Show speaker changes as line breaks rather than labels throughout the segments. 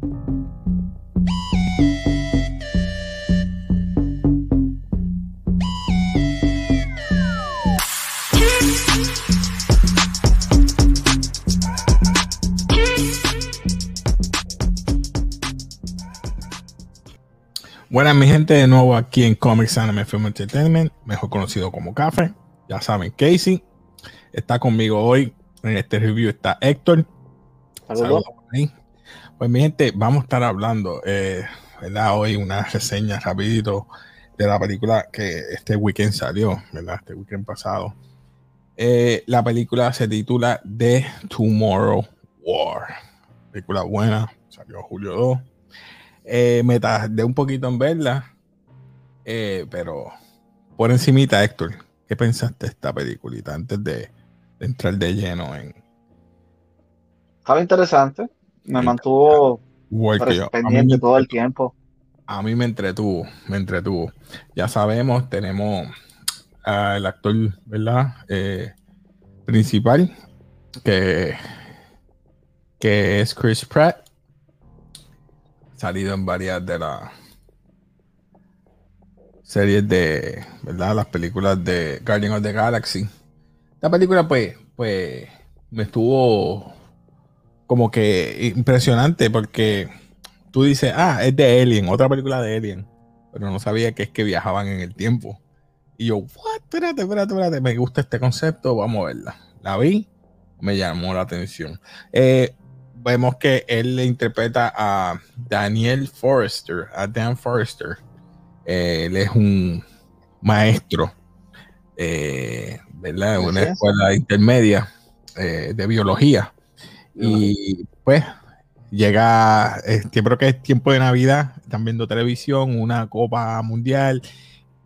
Buenas mi gente, de nuevo aquí en Comics Anime Film Entertainment, mejor conocido como Café. Ya saben, Casey está conmigo hoy. En este review está Héctor. Saludos. Pues mi gente, vamos a estar hablando, eh. Hoy una reseña rapidito de la película que este weekend salió, ¿verdad? Este weekend pasado. Eh, la película se titula The Tomorrow War. Película buena, salió julio 2 eh, me tardé un poquito en verla, eh, pero por encimita, Héctor, ¿qué pensaste de esta peliculita antes de, entrar de lleno en...
Estaba interesante, me mantuvo pendiente todo el tiempo.
A mí me entretuvo, me entretuvo. Ya sabemos, tenemos al actor, ¿verdad? Eh, principal, que, que es Chris Pratt salido en varias de las series de, ¿verdad? Las películas de Guardian of the Galaxy. La película, pues, pues, me estuvo como que impresionante porque tú dices, ah, es de Alien, otra película de Alien. Pero no sabía que es que viajaban en el tiempo. Y yo, what? Espérate, espérate, espérate, me gusta este concepto, vamos a verla. La vi, me llamó la atención. Eh, vemos que él le interpreta a Daniel Forrester, a Dan Forrester. Eh, él es un maestro, eh, ¿verdad? Una escuela intermedia eh, de biología. Y pues llega, creo que es tiempo de Navidad, están viendo televisión, una Copa Mundial,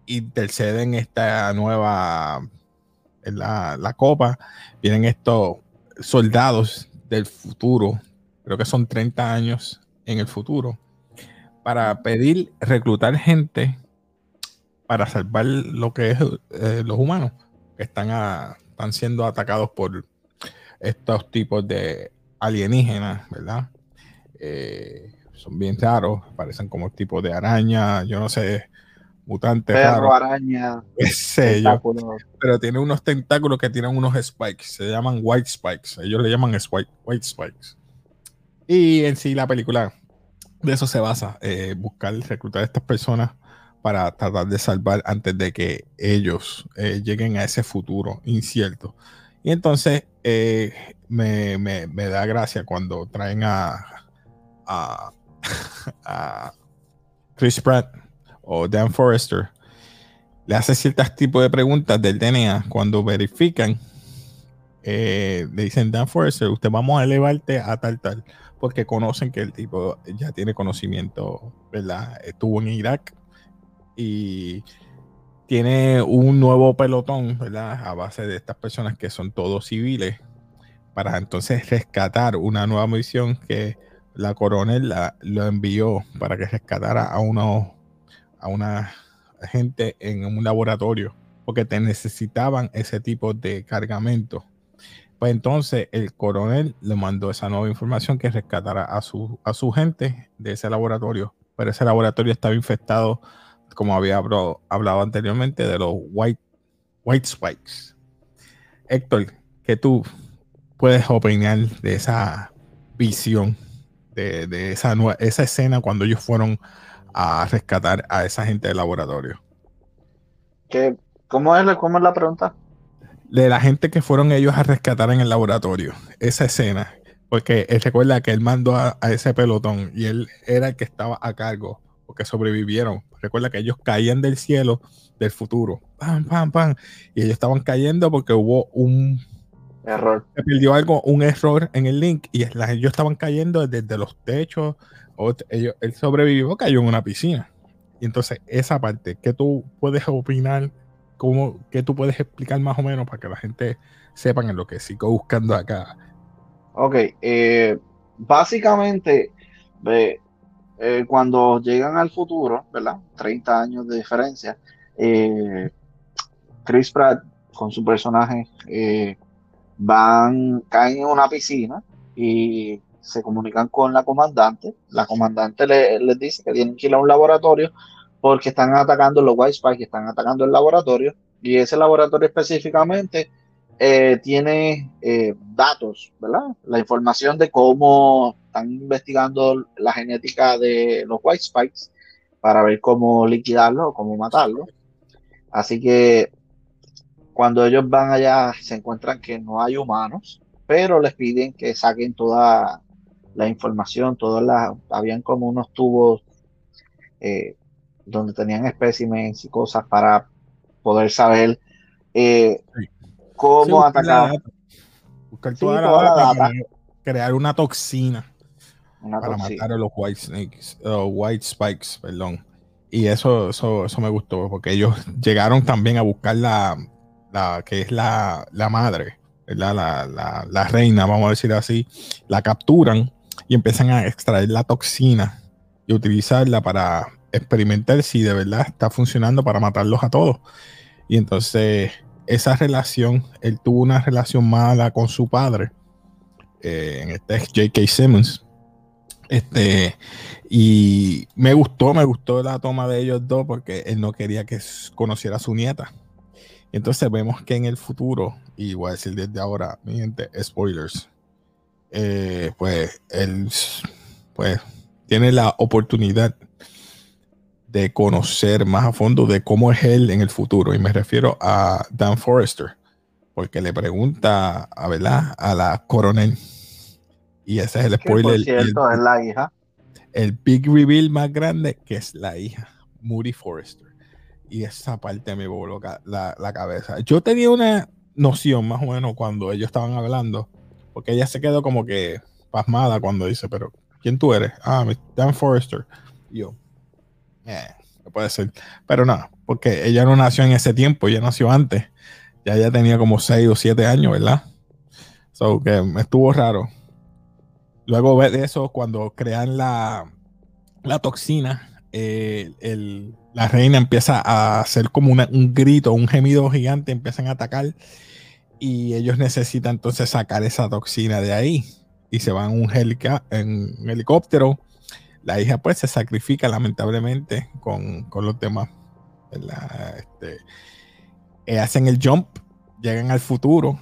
interceden esta nueva, la, la Copa, vienen estos soldados del futuro, creo que son 30 años en el futuro, para pedir reclutar gente para salvar lo que es eh, los humanos que están, están siendo atacados por estos tipos de alienígenas, ¿verdad? Eh, son bien raros, parecen como tipos de araña, yo no sé, mutantes
Perro, araña,
pero tiene unos tentáculos que tienen unos spikes, se llaman white spikes, ellos le llaman white, white spikes. Y en sí la película de eso se basa, eh, buscar reclutar a estas personas para tratar de salvar antes de que ellos eh, lleguen a ese futuro incierto. Y entonces eh, me, da gracia cuando traen a, Chris Pratt o Dan Forrester, le hace ciertos tipos de preguntas del DNA cuando verifican, le dicen Dan Forrester, usted vamos a elevarte a tal tal porque conocen que el tipo ya tiene conocimiento, ¿verdad? Estuvo en Irak y tiene un nuevo pelotón, ¿verdad? A base de estas personas que son todos civiles, para entonces rescatar una nueva misión que la coronel la, lo envió para que rescatara a a una gente en un laboratorio, porque te necesitaban ese tipo de cargamento pues entonces el coronel le mandó esa nueva información que rescatara a su, a su gente de ese laboratorio. Pero ese laboratorio estaba infectado, como había hablado, anteriormente, de los white, white spikes. Héctor, ¿qué tú puedes opinar de esa visión, de, esa, esa escena cuando ellos fueron a rescatar a esa gente del laboratorio?
¿Qué, cómo, es, ¿Cómo es la pregunta?
de la gente que fueron ellos a rescatar en el laboratorio, esa escena, porque él recuerda que él mandó a, ese pelotón y él era el que estaba a cargo, porque sobrevivieron. Recuerda que ellos caían del cielo del futuro, pam, pam, pam, y ellos estaban cayendo porque hubo un
error.
Se perdió algo, un error en el link y ellos estaban cayendo desde los techos. ellos, él sobrevivió, cayó en una piscina. Y entonces, esa parte, ¿qué tú puedes opinar ¿Cómo, ¿Qué tú puedes explicar más o menos para que la gente sepa en lo que sigo buscando acá?
Ok, eh, básicamente, eh, cuando llegan al futuro, ¿verdad? 30 años de diferencia, eh, Chris Pratt con su personaje van, caen en una piscina y se comunican con la comandante. La comandante les dice que tienen que ir a un laboratorio porque están atacando los White Spikes, están atacando el laboratorio. Y ese laboratorio específicamente eh, tiene eh, datos, ¿verdad? La información de cómo están investigando la genética de los White Spikes para ver cómo liquidarlo cómo matarlo. Así que cuando ellos van allá se encuentran que no hay humanos, pero les piden que saquen toda la información, todas las, habían como unos tubos eh, donde tenían especímenes y cosas para poder saber eh, cómo atacar.
Buscar toda la, data, Para crear una toxina para matar a los white snakes, white spikes, perdón. Y eso, eso, eso me gustó, porque ellos llegaron también a buscar la, la que es la, la madre, La, la, la, reina, vamos a decir así, la capturan y empiezan a extraer la toxina y utilizarla para experimentar si de verdad está funcionando para matarlos a todos. Y entonces esa relación, él tuvo una relación mala con su padre, eh, en este es J.K. Simmons. Este, y me gustó, me gustó la toma de ellos dos porque él no quería que conociera a su nieta. Entonces vemos que en el futuro, y voy a decir desde ahora, mi gente, spoilers, eh, pues él pues, tiene la oportunidad de conocer más a fondo de cómo es él en el futuro. Y me refiero a Dan Forrester, porque le pregunta a, ¿verdad? a la coronel. Y ese es el spoiler.
Por cierto, el, es la hija.
El big reveal más grande, que es la hija, Moody Forrester. Y esa parte me voló la, la cabeza. Yo tenía una noción más o menos cuando ellos estaban hablando, porque ella se quedó como que pasmada cuando dice, pero ¿quién tú eres? Ah, Dan Forrester. Y yo, eh, puede ser. Pero no, porque ella no nació en ese tiempo, ella nació antes. Ya ella tenía como 6 o 7 años, ¿verdad? So que me estuvo raro. Luego de eso, cuando crean la, toxina, eh, la reina empieza a hacer como un grito, un gemido gigante, empiezan a atacar y ellos necesitan entonces sacar esa toxina de ahí y se van un, en un helicóptero la hija pues se sacrifica lamentablemente con, los demás. Este, eh, hacen el jump, llegan al futuro,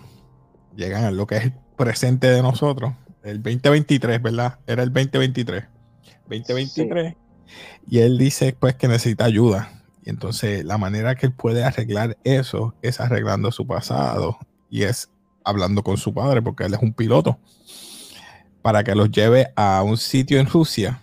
llegan a lo que es el presente de nosotros, el 2023, ¿verdad? Era el 2023. 2023. Y él dice pues que necesita ayuda. Y entonces la manera que él puede arreglar eso es arreglando su pasado y es hablando con su padre porque él es un piloto para que los lleve a un sitio en Rusia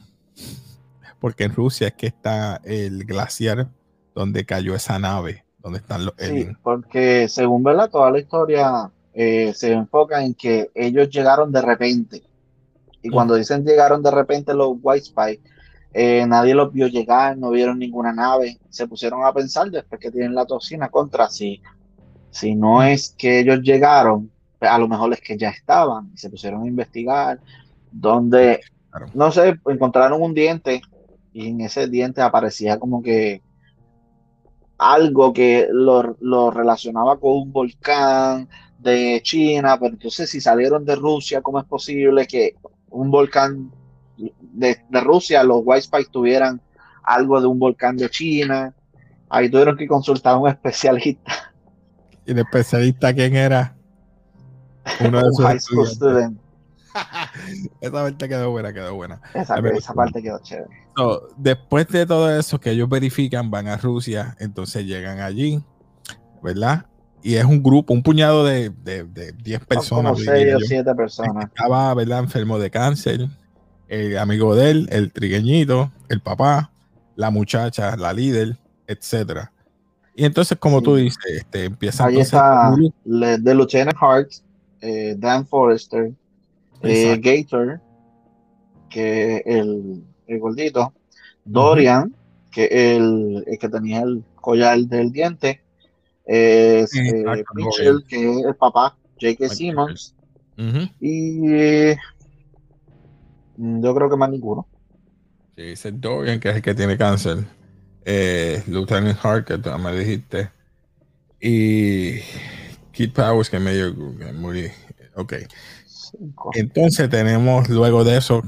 porque en Rusia es que está el glaciar donde cayó esa nave, donde están los
sí, porque según verla toda la historia eh, se enfoca en que ellos llegaron de repente. Y cuando dicen llegaron de repente los White Spy, eh, nadie los vio llegar, no vieron ninguna nave. Se pusieron a pensar después que tienen la toxina contra si, si no es que ellos llegaron, a lo mejor es que ya estaban y se pusieron a investigar donde, no sé, encontraron un diente y en ese diente aparecía como que algo que lo, relacionaba con un volcán de China, pero entonces si salieron de Rusia, ¿cómo es posible que un volcán de, Rusia, los White Spice tuvieran algo de un volcán de China? Ahí tuvieron que consultar a un especialista.
¿Y el especialista quién era?
Uno de sus
esa parte quedó buena, quedó buena.
Esa, parte quedó chévere.
después de todo eso que ellos verifican, van a Rusia, entonces llegan allí, ¿verdad? Y es un grupo, un puñado de 10 personas.
Como 6 o 7 personas.
Estaba, ¿verdad? Enfermo de cáncer, el amigo de él, el trigueñito, el papá, la muchacha, la líder, etcétera. Y entonces, como tú dices, este, empieza
Ahí está de Lieutenant Hart, eh, Dan Forrester, eh, Gator, que el, el gordito, Dorian, que el, el, que tenía el collar del diente, eh, Mitchell, que es el papá, J.K. Simmons, y eh, yo creo que más ninguno.
Sí, dice Dorian, que es el que tiene cáncer. Eh, Lieutenant Hart, que tú me dijiste. Y Kid Powers, que medio muy Ok. Entonces tenemos luego de eso,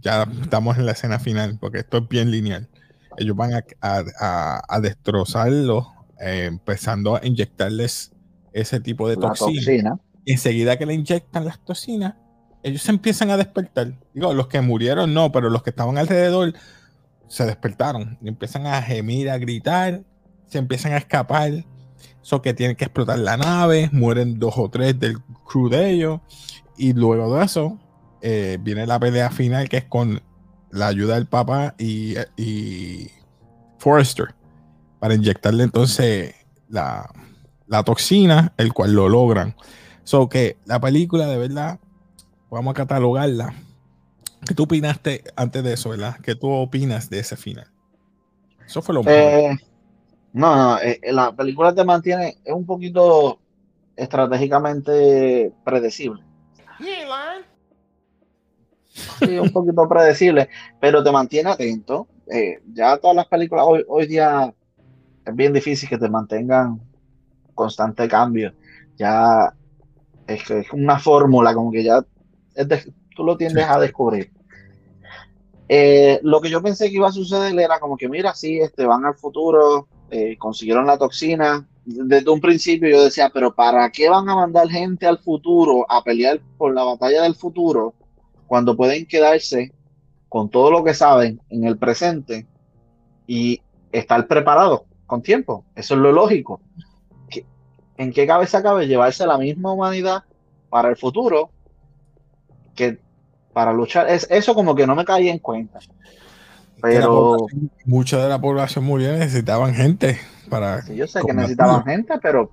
ya estamos en la escena final, porque esto es bien lineal. Ellos van a, destrozarlo, eh, empezando a inyectarles ese tipo de toxina. Enseguida que le inyectan las toxinas, ellos se empiezan a despertar. Digo, los que murieron no, pero los que estaban alrededor se despertaron y empiezan a gemir, a gritar, se empiezan a escapar. Eso que tienen que explotar la nave, mueren dos o tres del crew de ellos. Y luego de eso, eh, viene la pelea final que es con la ayuda del papá y, y Forrester para inyectarle entonces la, la toxina, el cual lo logran. So que la película de verdad, vamos a catalogarla. ¿Qué tú opinaste antes de eso, verdad? ¿Qué tú opinas de ese final? Eso fue lo
eh, no, no, eh, la película te mantiene, es un poquito estratégicamente predecible. Sí, un poquito predecible, pero te mantiene atento. Eh, ya todas las películas hoy, hoy día es bien difícil que te mantengan constante cambio. Ya es es una fórmula, como que ya tú lo tiendes a descubrir. Eh, lo que yo pensé que iba a suceder era como que, mira, sí, este, van al futuro, eh, consiguieron la toxina. Desde un principio yo decía, pero ¿para qué van a mandar gente al futuro a pelear por la batalla del futuro cuando pueden quedarse con todo lo que saben en el presente y estar preparados con tiempo? Eso es lo lógico. ¿En qué cabeza cabe llevarse la misma humanidad para el futuro que para luchar. Es, eso como que no me caía en cuenta. Pero.
Mucha de la población murió necesitaban gente para.
Sí, yo sé que necesitaban gente, pero.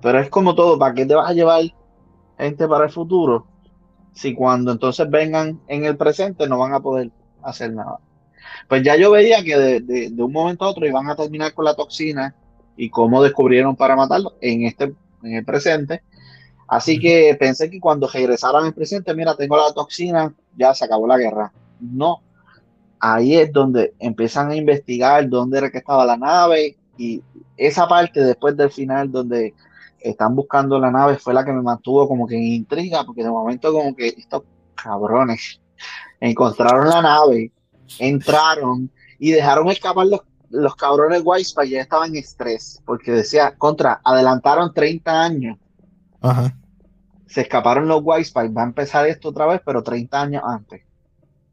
Pero es como todo, ¿para qué te vas a llevar gente para el futuro? Si cuando entonces vengan en el presente no van a poder hacer nada. Pues ya yo veía que de, de un momento a otro iban a terminar con la toxina y cómo descubrieron para matarlo en este en el presente. Así que pensé que cuando regresaran el presente, mira, tengo la toxina, ya se acabó la guerra. No, ahí es donde empiezan a investigar dónde era que estaba la nave y esa parte después del final donde están buscando la nave fue la que me mantuvo como que en intriga, porque de momento como que estos cabrones encontraron la nave, entraron y dejaron escapar los, los cabrones para ya estaban en estrés, porque decía, contra, adelantaron 30 años. Ajá se escaparon los White va a empezar esto otra vez, pero 30 años antes.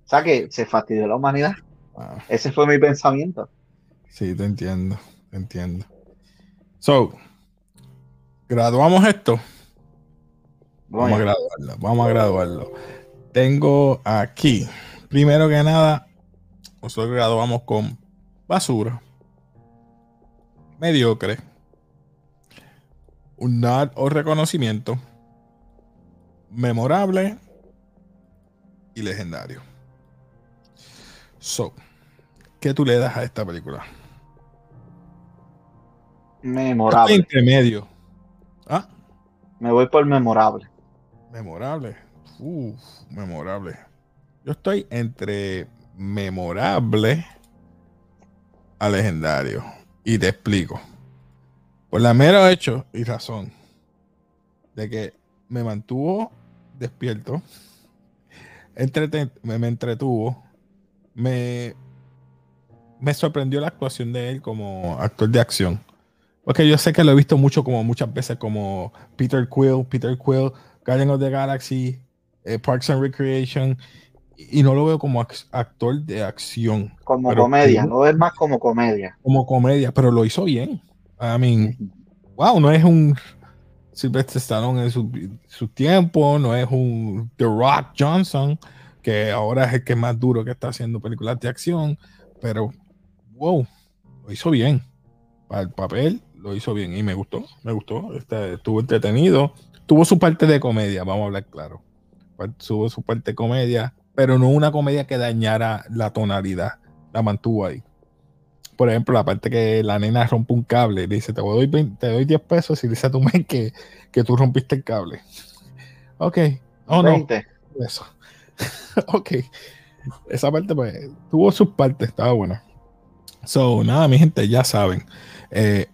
O sea que se fastidió la humanidad. Ah. Ese fue mi pensamiento.
Sí, te entiendo, te entiendo. So, graduamos esto. Vamos a graduarlo, vamos a graduarlo. Tengo aquí, primero que nada, nosotros graduamos con basura, mediocre, un nod o reconocimiento, memorable y legendario. So, ¿qué tú le das a esta película?
Memorable.
Entre medio.
¿Ah? Me voy por memorable.
Memorable. memorable. Yo estoy entre memorable a legendario. Y te explico. Por la mera hecho y razón de que me mantuvo despierto, me, entretuvo, me, me sorprendió la actuación de él como actor de acción. Porque yo sé que lo he visto mucho, como muchas veces, como Peter Quill, Peter Quill, Guardian of the Galaxy, eh, Parks and Recreation, y no lo veo como actor de acción.
Como comedia, no es más como comedia.
Como comedia, pero lo hizo bien. I mean, wow, no es un Sylvester Stallone en su, su, tiempo, no es un The Rock Johnson, que ahora es el que es más duro que está haciendo películas de acción, pero wow, lo hizo bien. Para el papel lo hizo bien y me gustó, me gustó, este, estuvo entretenido, tuvo su parte de comedia, vamos a hablar claro. Tuvo su parte de comedia, pero no una comedia que dañara la tonalidad, la mantuvo ahí por ejemplo, la parte que la nena rompe un cable, le dice, te doy, te doy 10 pesos y dice a tu men que, que tú rompiste el cable. Ok. Oh, no. Eso. ok. Esa parte, pues, tuvo sus partes, estaba buena. So, nada, mi gente, ya saben. Eh,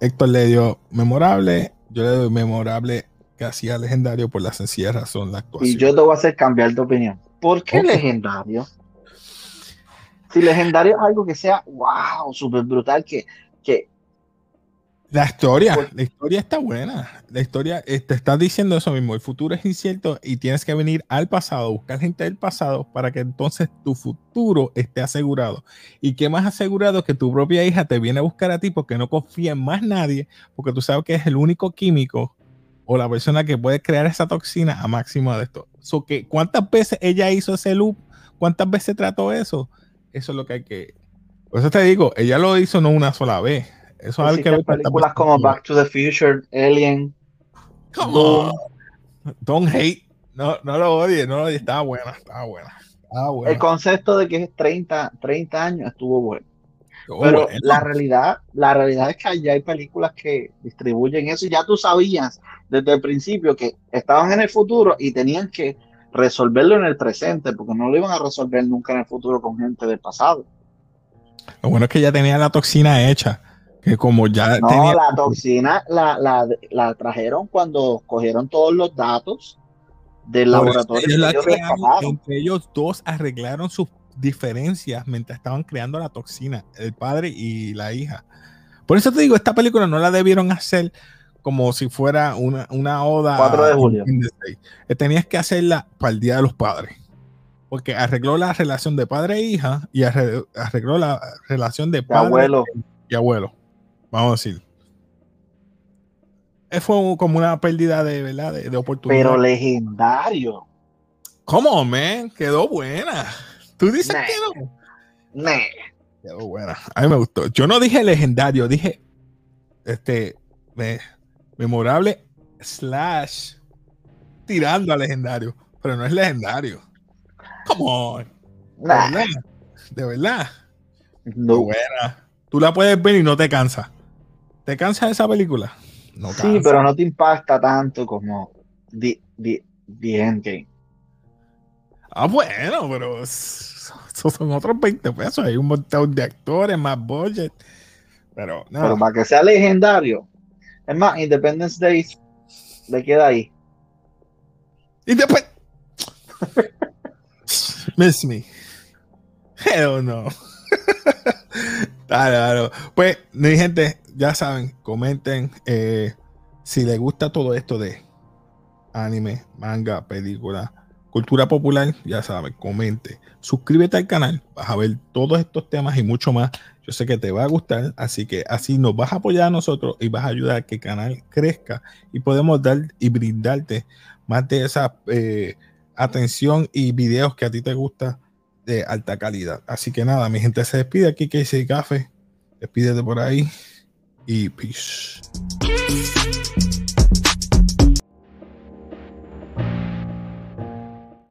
Héctor le dio memorable, yo le doy memorable que hacía legendario por la sencilla razón la actuación.
Y yo te voy a hacer cambiar de opinión. ¿Por qué legendario? Si legendario es algo que sea, wow, súper brutal, que, que
la historia, pues la historia está buena. La historia, eh, te está diciendo eso mismo. El futuro es incierto y tienes que venir al pasado, buscar gente del pasado para que entonces tu futuro esté asegurado. Y qué más asegurado que tu propia hija te viene a buscar a ti porque no confía en más nadie, porque tú sabes que es el único químico o la persona que puede crear esa toxina a máximo de esto. So que, ¿Cuántas veces ella hizo ese loop? ¿Cuántas veces trató eso? Eso es lo que hay que. Por eso te digo, ella lo hizo no una sola vez eso es algo que
películas como Back to the Future, Alien.
Come Don't hate. No, no lo odie, no lo odie. Estaba buena, estaba buena.
El concepto de que es 30, 30 años estuvo bueno. Pero la realidad, la realidad es que ya hay películas que distribuyen eso y ya tú sabías desde el principio que estaban en el futuro y tenían que resolverlo en el presente, porque no lo iban a resolver nunca en el futuro con gente del pasado.
Lo bueno es que ya tenía la toxina hecha como ya
no, la toxina la, trajeron cuando cogieron todos los datos del laboratorio.
entre ellos dos arreglaron sus diferencias mientras estaban creando la toxina, el padre y la hija. Por eso te digo, esta película no la debieron hacer como si fuera una, una oda.
4 de julio.
Eh, tenías que hacerla para el Día de los Padres. Porque arregló la relación de padre e hija y arregló la relación de padre y abuelo vamos a decir. Eh, fue como una pérdida de, ¿verdad? de, oportunidad.
Pero legendario.
¿Cómo, man? Quedó buena. ¿Tú dices que no? Quedó buena. A mí me gustó. Yo no dije legendario, dije este memorable slash tirando a legendario. Pero no es legendario. Come on. De verdad. No. Buena. Tú la puedes ver y no te cansas. ¿Te cansa esa película?
No sí, pero no te impacta tanto como The, the, Endgame.
Ah, bueno, pero esos son otros 20 pesos. Hay un montón de actores, más budget. Pero, no.
pero para que sea legendario. Es más, Independence Day le queda ahí.
Después. Miss me. Hell no. claro, Pues, mi gente, ya saben, comenten eh, si les gusta todo esto de anime, manga, película, cultura popular, ya saben, comente. Suscríbete al canal, vas a ver todos estos temas y mucho más. Yo sé que te va a gustar, así que así nos vas a apoyar a nosotros y vas a ayudar a que el canal crezca y podemos dar y brindarte más de esa eh, atención y videos que a ti te gusta de alta calidad. Así que nada, mi gente se despide aquí, que Café. Despídete por ahí. e peace.